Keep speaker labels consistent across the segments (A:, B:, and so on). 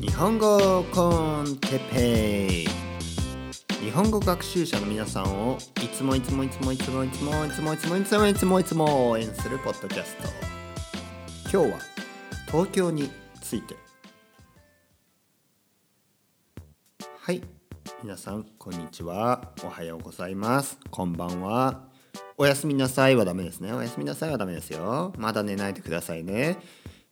A: 日本語コンテペイ。日本語学習者の皆さんをいつもいつもいつもいつもいつもいつもいつもいつもいつもいつも応援するポッドキャスト。今日は東京について。はい。皆さんこんにちは。おはようございます。こんばんは。おやすみなさいはダメですね。おやすみなさいはダメですよ。まだ寝ないでくださいね。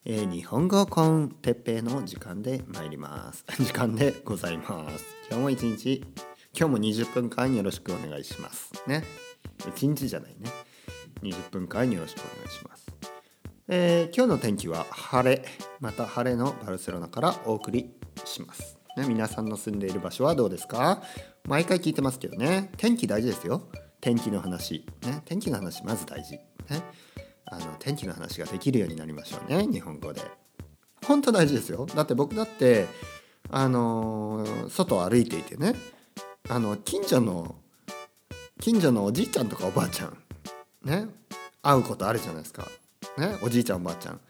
A: えー、日本語コンテッペの時間で参ります。時間でございます。今日も一日今日も20分間よろしくお願いします。ね。1日じゃないね。20分間よろしくお願いします。えー、今日の天気は晴れ。また晴れのバルセロナからお送りします。ね、皆さんの住んでいる場所はどうですか？毎回聞いてますけどね。天気大事ですよ。天気の話、ね、天気の話まず大事、ね、あの天気の話ができるようになりましょうね日本語で。本当大事ですよ。だって僕だってあの外を歩いていてねあの近所の近所のおじいちゃんとかおばあちゃんね会うことあるじゃないですか、ね、おじいちゃんおばあちゃん。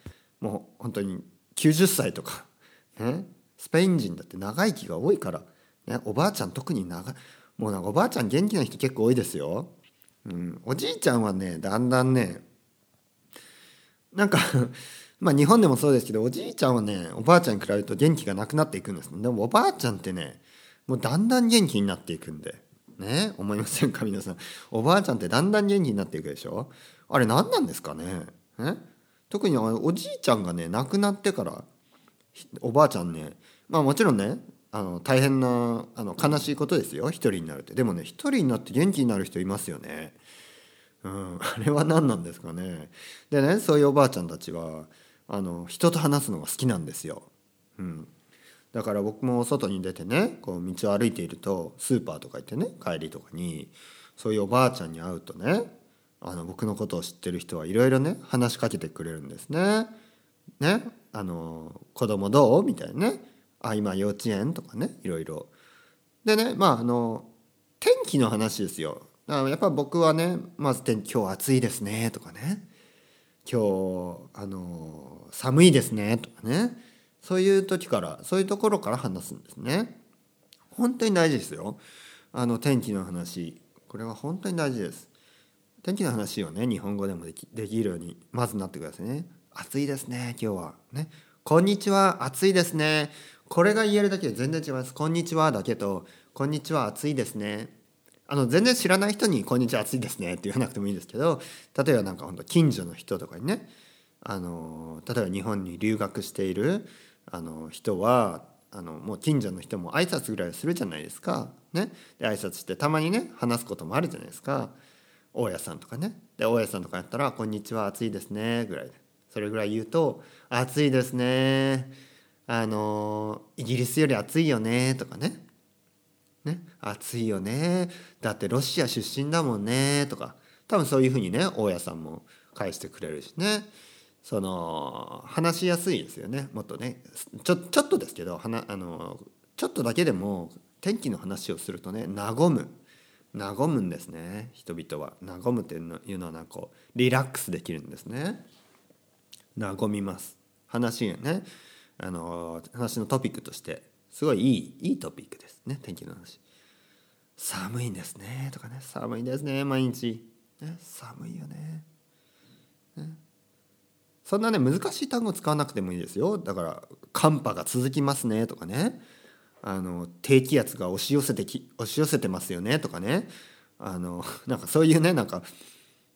A: もう本当に90歳とかねスペイン人だって長生きが多いから、ね、おばあちゃん特に長もうなんかおばあちゃん元気な人結構多いですよ。うん、おじいちゃんはねだんだんねなんか まあ日本でもそうですけどおじいちゃんはねおばあちゃんに比べると元気がなくなっていくんですでもおばあちゃんってねもうだんだん元気になっていくんで。ね？思いませんか？皆さん。おばあちゃんってだんだん元気になっていくでしょ？あれ何なんですかね？ね特におじいちゃんがね亡くなってからおばあちゃんねまあもちろんねあの大変なあの悲しいことですよ。一人になるって。でもね一人になって元気になる人いますよね。うん、あれは何なんですかね。でねそういうおばあちゃんたちはあの人と話すのが好きなんですよ。うん、だから僕も外に出てねこう道を歩いているとスーパーとか行ってね帰りとかにそういうおばあちゃんに会うとねあの僕のことを知ってる人はいろいろね話しかけてくれるんですね。ねあの子供どうみたいなねあ今幼稚園とかねいろいろでねまああの天気の話ですよだからやっぱ僕はねまず天気今日暑いですねとかね今日あの寒いですねとかね。そういう時からそういうところから話すんですね。本当に大事ですよ。あの天気の話。これは本当に大事です。天気の話をね日本語でもできできるようにまずなってくださいね暑いですね今日はねこんにちは暑いですねこれが言えるだけで全然違います。こんにちはだけと、こんにちは暑いですね。あの、全然知らない人に、こんにちは暑いですねって言わなくてもいいんですけど、例えばなんか本当近所の人とかにね、あの、例えば日本に留学している、あの、人は、あの、もう近所の人も挨拶ぐらいするじゃないですか。ね。で、挨拶してたまにね、話すこともあるじゃないですか。大家さんとかね。で、大家さんとかやったら、こんにちは暑いですね、ぐらいで。それぐらい言うと、暑いですね。あのイギリスより暑いよねとかねね暑いよねだってロシア出身だもんねとか多分そういうふうにね大家さんも返してくれるしねその話しやすいですよねもっとね。ちょちょっとですけどはなあのちょっとだけでも天気の話をするとね和む和むんですね人々は。和むっていうのはなんかリラックスできるんですね。和みます。話がねあの話のトピックとしてすごいいいいいトピックです。ね天気の話。寒いんですね。とかね。寒いですね。毎日、ね、寒いよね。ね。そんなね難しい単語使わなくてもいいですよ。だから寒波が続きますね。とかね。あの低気圧が押し寄せてき押し寄せてますよね。とかね。あのなんかそういうねなんか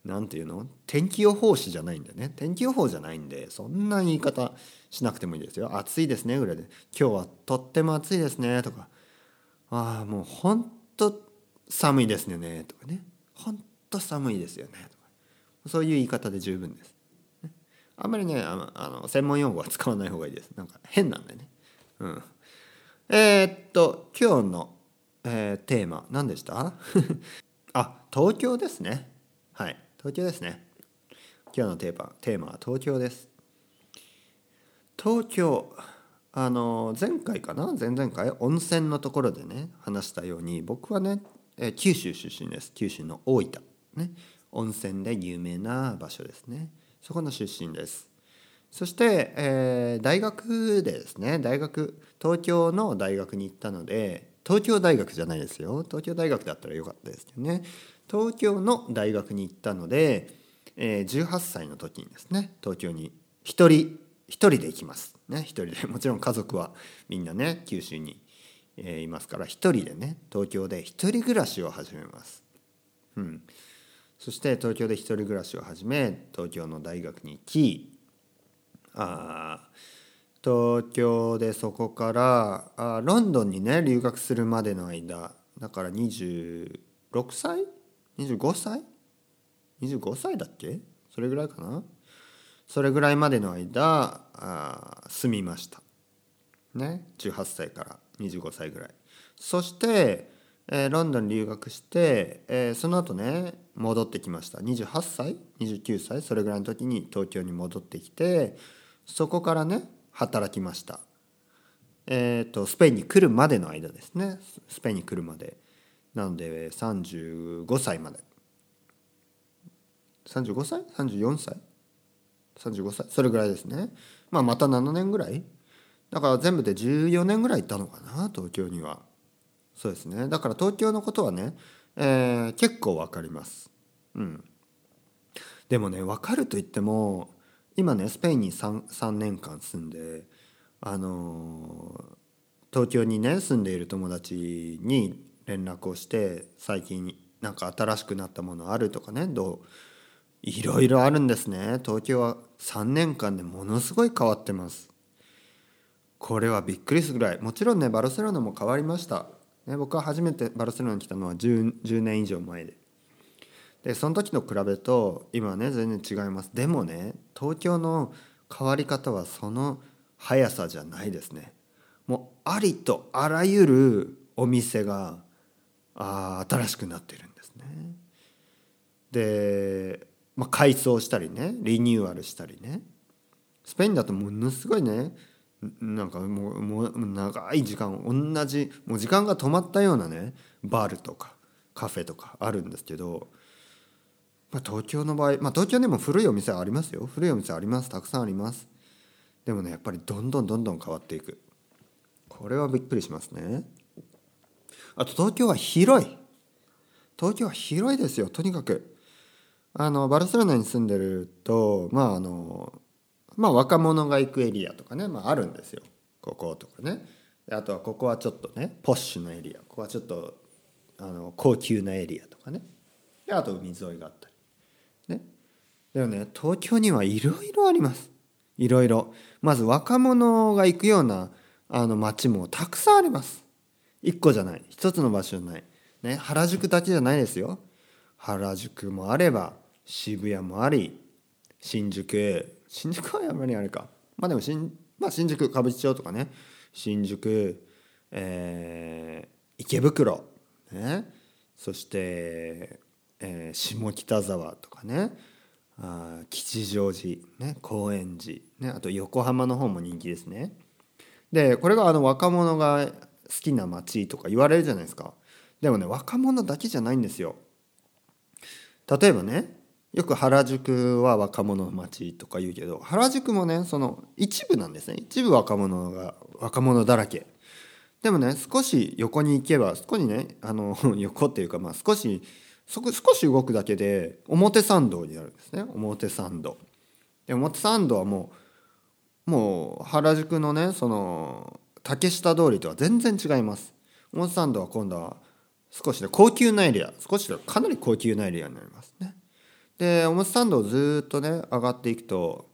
A: なんていうの？天気予報士じゃないんだよね。天気予報じゃないんでそんな言い方しなくてもいいですよ。暑いですねぐらいで今日はとっても暑いですねとか。ああもうほんと寒いですねとかね。ほんと寒いですよねとか。そういう言い方で十分です、あんまりねあのあの専門用語は使わない方がいいです。なんか変なんでね。うん。えー、っと今日の、えー、テーマ何でした？あ東京ですね。はい。東京ですね。今日のテーマテーマは東京です。東京あの前回かな？前々回？温泉のところでね話したように僕はねえ九州出身です。九州の大分。ね。温泉で有名な場所ですね。そこの出身です。そして、えー大学でですね大学東京の大学に行ったので東京大学じゃないですよ。東京大学だったらよかったですけどね。東京の大学に行ったので、えー18歳の時にですね東京に一人一人で行きます。ね一人で。もちろん家族はみんなね九州に、えーいますから一人でね東京で一人暮らしを始めます。うん、そして東京で一人暮らしを始め東京の大学に行きあー東京でそこからあロンドンにね留学するまでの間だから26歳？25歳？25歳だっけ？それぐらいかな？それぐらいまでの間あ住みました。ね？18歳から25歳ぐらい。そして、えーロンドン留学して、えーその後ね戻ってきました。28歳？29歳？それぐらいの時に東京に戻ってきてそこからね働きました。えー、とスペインに来るまでの間ですね。スペインに来るまで。なので35歳まで。35歳 ?34 歳？35歳？それぐらいですね。まあまた7年ぐらい。だから全部で14年ぐらい行ったのかな東京には。そうですね。だから東京のことはね、えー結構わかります。うん。でもね分かると言っても今ねスペインに 3, 3年間住んであの東京にね住んでいる友達に連絡をして最近なんか新しくなったものあるとかねどういろいろあるんですね。東京は3年間でものすごい変わってます。これはびっくりするぐらい。もちろんねバルセロナも変わりました、ね、僕は初めてバルセロナに来たのは 10, 10年以上前で。でその時と比べると今はね全然違います。でもね東京の変わり方はその速さじゃないですね。もうありとあらゆるお店があー新しくなってるんですね。で、まあ、改装したりねリニューアルしたりね。スペインだとものすごいねなんかもうもう長い時間同じもう時間が止まったようなねバールとかカフェとかあるんですけど、まあ、東京の場合、まあ、東京でも古いお店ありますよ。古いお店あります。たくさんあります。でもねやっぱりどんどんどんどん変わっていく。これはびっくりしますね。あと東京は広い。東京は広いですよ。とにかく。あのバルセロナに住んでるとまああのまあ若者が行くエリアとかね、まあ、あるんですよ。こことかね。あとはここはちょっとねポッシュのエリア。ここはちょっとあの高級なエリアとかね。であと海沿いがあったり。ね。でもね。東京にはいろいろあります。いろいろ。まず若者が行くようなあの街もたくさんあります。一個じゃない。一つの場所じゃない、ね、原宿だけじゃないですよ。原宿もあれば渋谷もあり新宿新宿はやっぱりあれか。まあでも新,、まあ、新宿歌舞伎町とかね。新宿、えー池袋、ね、そして、えー下北沢とかねあ吉祥寺、ね、高円寺、ね、あと横浜の方も人気ですね。でこれがあの若者が好きな街とか言われるじゃないですか。でもね若者だけじゃないんですよ。例えばねよく原宿は若者の街とか言うけど原宿もねその一部なんですね。一部若者が若者だらけ。でもね少し横に行けば少しねあの 横っていうかまあ少しそこ少し動くだけで表参道になるんですね。表参道。で表参道はもうもう原宿のねその竹下通りとは全然違います。表参道は今度は少しで高級なエリア。少しでかなり高級なエリアになりますね。で表参道をずっとね上がっていくと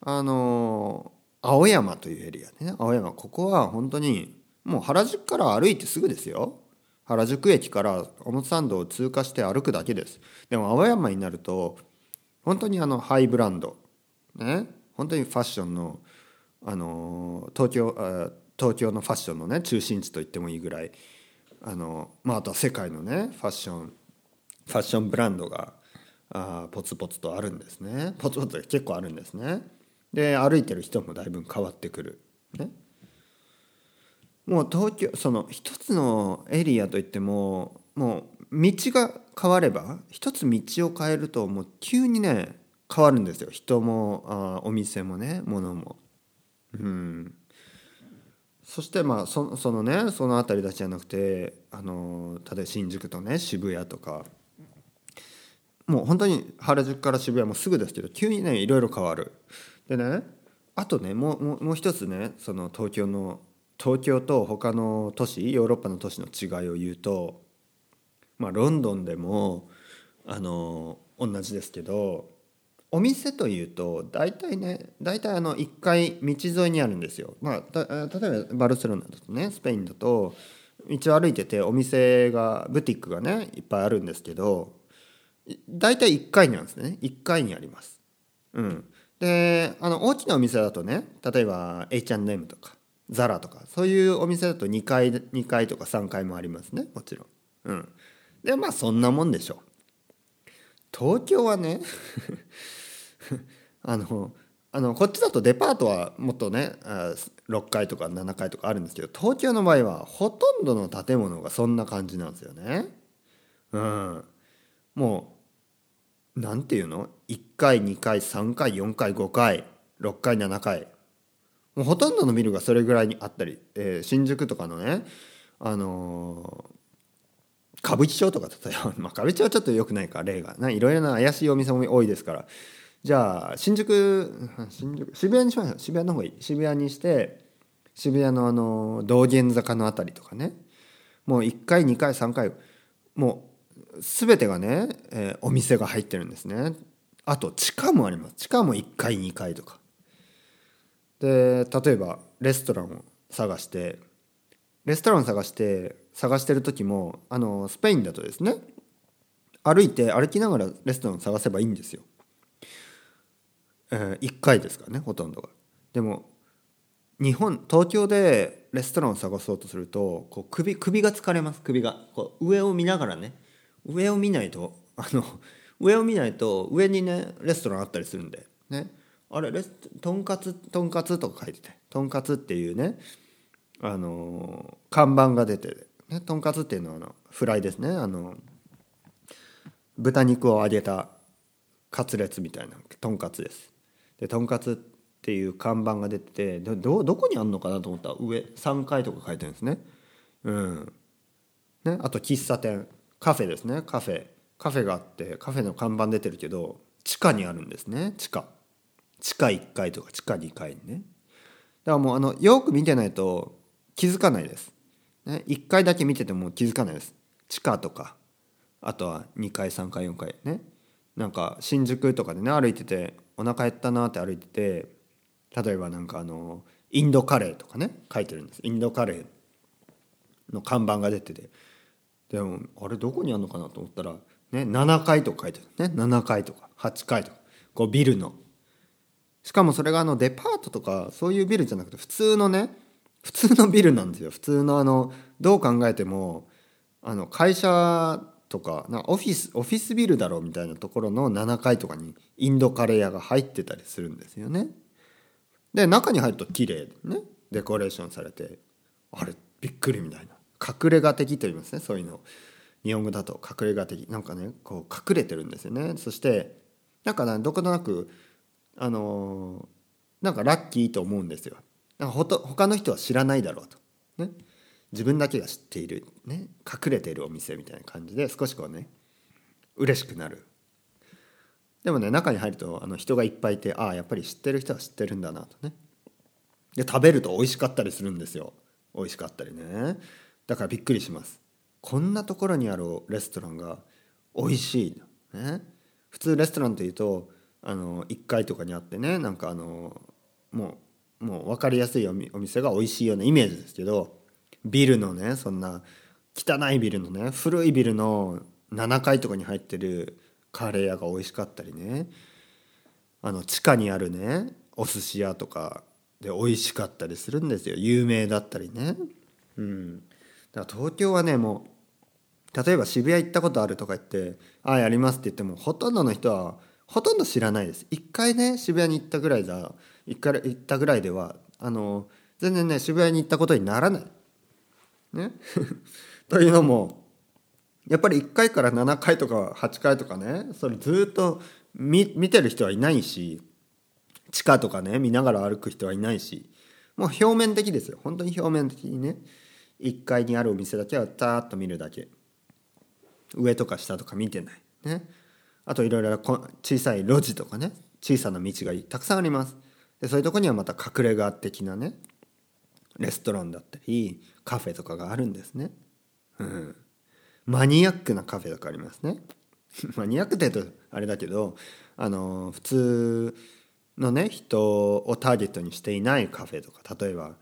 A: あの青山というエリアね。青山ここは本当にもう原宿から歩いてすぐですよ。原宿駅から表参道を通過して歩くだけです。でも青山になると本当にあのハイブランドね本当にファッションのあの東京東京のファッションのね中心地と言ってもいいぐらいあの、まあ、あとは世界のねファッションファッションブランドがあポツポツとあるんですね。ポツポツ結構あるんですね。で歩いてる人もだいぶ変わってくる。ね。もう東京その一つのエリアといってももう道が変われば一つ道を変えるともう急にね変わるんですよ人もあお店もね物も。うんそしてまあそそのねその辺りだけじゃなくてあの例えば新宿とね渋谷とかもう本当に原宿から渋谷もすぐですけど急にねいろいろ変わる。でねあとねもうもう一つねその東京の東京と他の都市ヨーロッパの都市の違いを言うとまあロンドンでもあの同じですけどお店というと大体ね大体あの1階道沿いにあるんですよ。まあ、例えばバルセロナだとねスペインだと道を歩いててお店がブティックがねいっぱいあるんですけど大体1階にあるんですね1階にあります。うん、であの大きなお店だとね例えば H&M とかザラとかそういうお店だと2階 ,2 階とか3階もありますねもちろん。うん、でまあそんなもんでしょう。東京はね あのあのこっちだとデパートはもっとね6階とか7階とかあるんですけど東京の場合はほとんどの建物がそんな感じなんですよね。うん、もうなんていうの？1階2階3階4階5階6階7階もうほとんどのビルがそれぐらいにあったり、えー、新宿とかのねあのー、歌舞伎町とか例えば、まあ、歌舞伎町はちょっと良くないか例が。ないろいろな怪しいお店も多いですから。じゃあ新宿新宿渋谷にしましょう。渋谷の方がいい。渋谷にして渋谷のあの道玄坂の辺りとかね。もう1階2階3階もう全てがね、えー、お店が入ってるんですね。あと地下もあります。地下も1階2階とか。で例えばレストランを探してレストランを探して探してる時もあのスペインだとですね歩いて歩きながらレストランを探せばいいんですよ。えー、1回ですからねほとんどが。でも日本東京でレストランを探そうとするとこう首首が疲れます。首が。こう上を見ながらね上を見ないとあの上を見ないと上にねレストランあったりするんでね。あれとんかつとんかつとか書いててとんかつっていうねあの看板が出てねとんかつっていうのはあのフライですね。あの豚肉を揚げたカツレツみたいなとんかつです。でとんかつっていう看板が出ててどどこにあんのかなと思ったら上3階とか書いてるんですね。うん。ね、あと喫茶店カフェですね。カフェ。カフェがあってカフェの看板出てるけど地下にあるんですね。地下。地下1階とか地下2階にね。だからもうあのよく見てないと気づかないです、ね、1階だけ見てても気づかないです。地下とか。あとは2階3階4階ね。なんか新宿とかでね歩いててお腹減ったなって歩いてて例えばなんかあのインドカレーとかね書いてるんです。インドカレーの看板が出てて。でもあれどこにあるのかなと思ったら、ね、7階とか書いてる。ね7階とか8階とか。こうビルのしかもそれがあのデパートとかそういうビルじゃなくて普通のね普通のビルなんですよ。普通のあのどう考えてもあの会社とかなオフィスオフィスビルだろうみたいなところの7階とかにインドカレー屋が入ってたりするんですよね。で中に入ると綺麗ね。デコレーションされて。あれびっくりみたいな。隠れ家的と言いますね。そういうの。日本語だと隠れ家的。なんかねこう隠れてるんですよね。そしてなんかどことなくあの、なんかラッキーと思うんですよ。なんかほと他の人は知らないだろうと。ね。自分だけが知っている、ね、隠れているお店みたいな感じで少しこうね嬉しくなる。でもね中に入るとあの人がいっぱいいてああやっぱり知ってる人は知ってるんだなとね。で食べると美味しかったりするんですよ。美味しかったりね。だからびっくりします。こんなところにあるレストランが美味しいね。普通レストランというとあの1階とかにあってねなんかあのもうもう分かりやすいお店が美味しいようなイメージですけどビルのねそんな汚いビルのね古いビルの7階とかに入ってるカレー屋が美味しかったりねあの地下にあるねお寿司屋とかで美味しかったりするんですよ。有名だったりね。うん。だから東京はねもう例えば渋谷行ったことあるとか言って「ああやります」って言ってもほとんどの人はほとんど知らないです。一回ね渋谷に行ったぐらいだ一回行ったぐらいではあの全然ね渋谷に行ったことにならない。ね？というのもやっぱり1回から7回とか8回とかねそれずっと見見てる人はいないし地下とかね見ながら歩く人はいないしもう表面的ですよ。本当に表面的にね1階にあるお店だけはたーっと見るだけ。上とか下とか見てない。ね？あといろいろ小さい路地とかね小さな道がたくさんあります。でそういうとこにはまた隠れ家的なねレストランだったりカフェとかがあるんですね。うん。マニアックなカフェとかありますね。マニアックって言うとあれだけどあの普通のね人をターゲットにしていないカフェとか例えば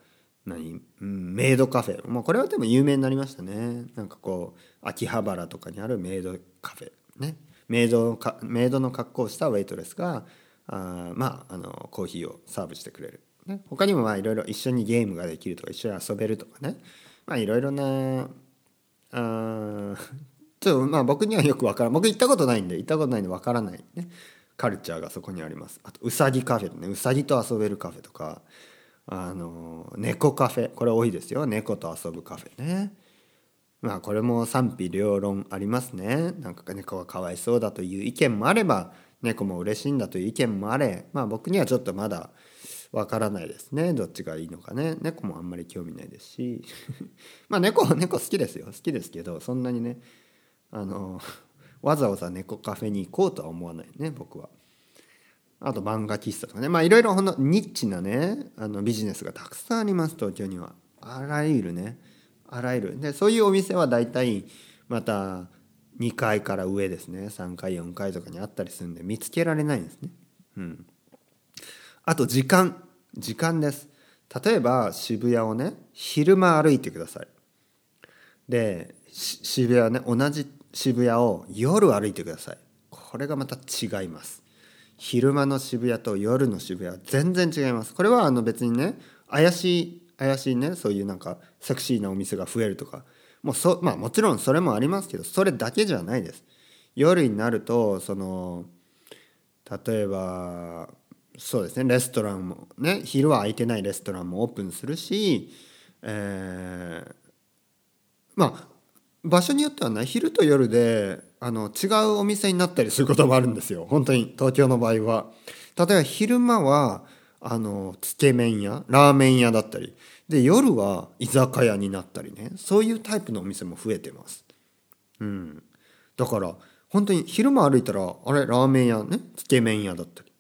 A: 何、メイドカフェ。もうこれはでも有名になりましたね。なんかこう秋葉原とかにあるメイドカフェね。メイドかメイドの格好をしたウェイトレスがあまああのコーヒーをサーブしてくれる、ね、他にもまあいろいろ一緒にゲームができるとか一緒に遊べるとかね。まあいろいろなあ ちょっとまあ僕にはよくわからん。僕行ったことないんで行ったことないんでわからない。ね。カルチャーがそこにあります。あとうさぎカフェね。うさぎと遊べるカフェとか。あの猫カフェ。これ多いですよ。猫と遊ぶカフェね。まあこれも賛否両論ありますね。なんか猫がかわいそうだという意見もあれば猫も嬉しいんだという意見もあれまあ僕にはちょっとまだわからないですね。どっちがいいのかね。猫もあんまり興味ないですし。まあ猫猫好きですよ。好きですけどそんなにねあのわざわざ猫カフェに行こうとは思わないね僕は。あと漫画喫茶とかね。まあいろいろほんのニッチなねあのビジネスがたくさんあります東京には。あらゆるねあらゆる。でそういうお店は大体また2階から上ですね。3階4階とかにあったりするんで見つけられないんですね。うん、あと時間。時間です。例えば渋谷をね昼間歩いてください。で渋谷ね同じ渋谷を夜歩いてください。これがまた違います。昼間の渋谷と夜の渋谷は全然違います。これはあの別にね怪しい怪しいねそういうなんかセクシーなお店が増えるとか。もうそまあもちろんそれもありますけどそれだけじゃないです。夜になるとその例えばそうですねレストランもね昼は空いてないレストランもオープンするし、えー、まあ場所によってはね昼と夜であの違うお店になったりすることもあるんですよ。本当に東京の場合は。例えば昼間はあのつけ麺屋ラーメン屋だったり。で夜は居酒屋になったりね。そういうタイプのお店も増えてます。うん、だから本当に昼間歩いたらあれラーメン屋ね？つけ麺屋だったり。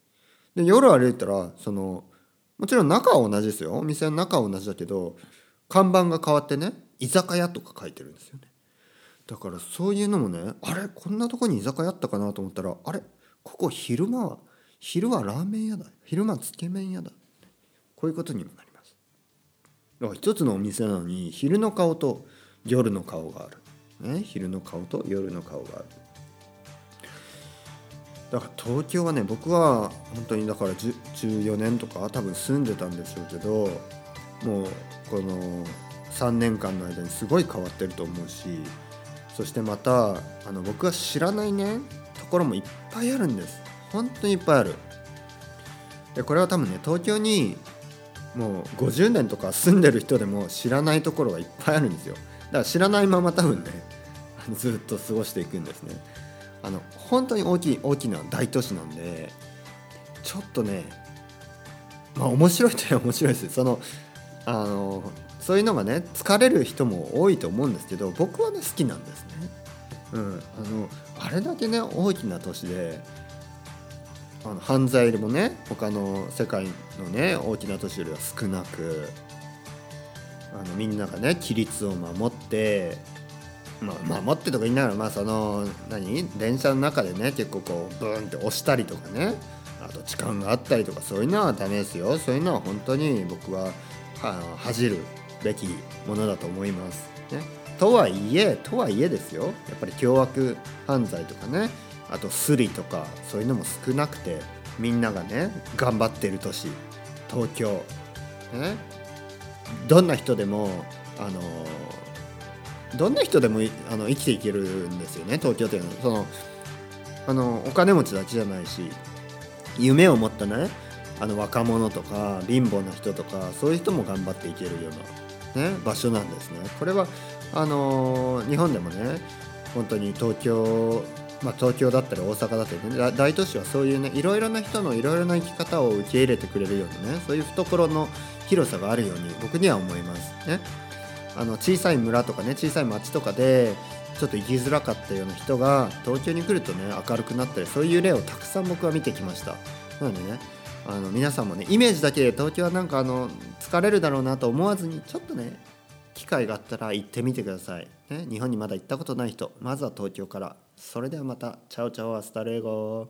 A: で夜歩いたらそのもちろん中は同じですよ。お店の中は同じだけど看板が変わってね居酒屋とか書いてるんですよね。だからそういうのもねあれこんなとこに居酒屋あったかなと思ったらあれここ昼間は昼はラーメン屋だ。昼間つけ麺屋だ。こういうことにもなります。だから一つのお店なのに昼の顔と夜の顔がある、ね、昼の顔と夜の顔がある。だから東京はね僕は本当にだから14年とか多分住んでたんでしょうけどもうこの3年間の間にすごい変わってると思うしそしてまたあの僕が知らないねところもいっぱいあるんです。本当にいっぱいある。でこれは多分ね東京にもう50年とか住んでる人でも知らないところがいっぱいあるんですよ。だから知らないまま多分ねずっと過ごしていくんですね。あの本当に大きい大きな大都市なんでちょっとねまあ面白いといえば面白いですそのあのそういうのがね疲れる人も多いと思うんですけど僕はね好きなんですね。うん、あのあれだけね大きな都市であの犯罪もね他の世界のね大きな都市よりは少なくあのみんながね規律を守ってまあ、守ってとか言いながら、まあ、その何？電車の中でね結構こうブーンって押したりとかねあと痴漢があったりとかそういうのはダメですよ。そういうのは本当に僕はは恥じるべきものだと思います。ね、とはいえとはいえですよ。やっぱり凶悪犯罪とかねあとスリとかそういうのも少なくてみんながね頑張ってる都市東京、ね、どんな人でもあのどんな人でもあの生きていけるんですよね東京というのはそのあのお金持ちだけじゃないし夢を持ったねあの若者とか貧乏な人とかそういう人も頑張っていけるような、ね、場所なんですね。これはあの日本でもね本当に東京まあ、東京だったり大阪だったりね。大都市はそういうねいろいろな人のいろいろな生き方を受け入れてくれるようなねそういう懐の広さがあるように僕には思います。ね。あの小さい村とかね小さい町とかでちょっと生きづらかったような人が東京に来るとね明るくなったりそういう例をたくさん僕は見てきました。なのでねあの皆さんもねイメージだけで東京はなんかあの疲れるだろうなと思わずにちょっとね機会があったら行ってみてください、ね、日本にまだ行ったことない人まずは東京からそれではまた。 Chao chao hasta luego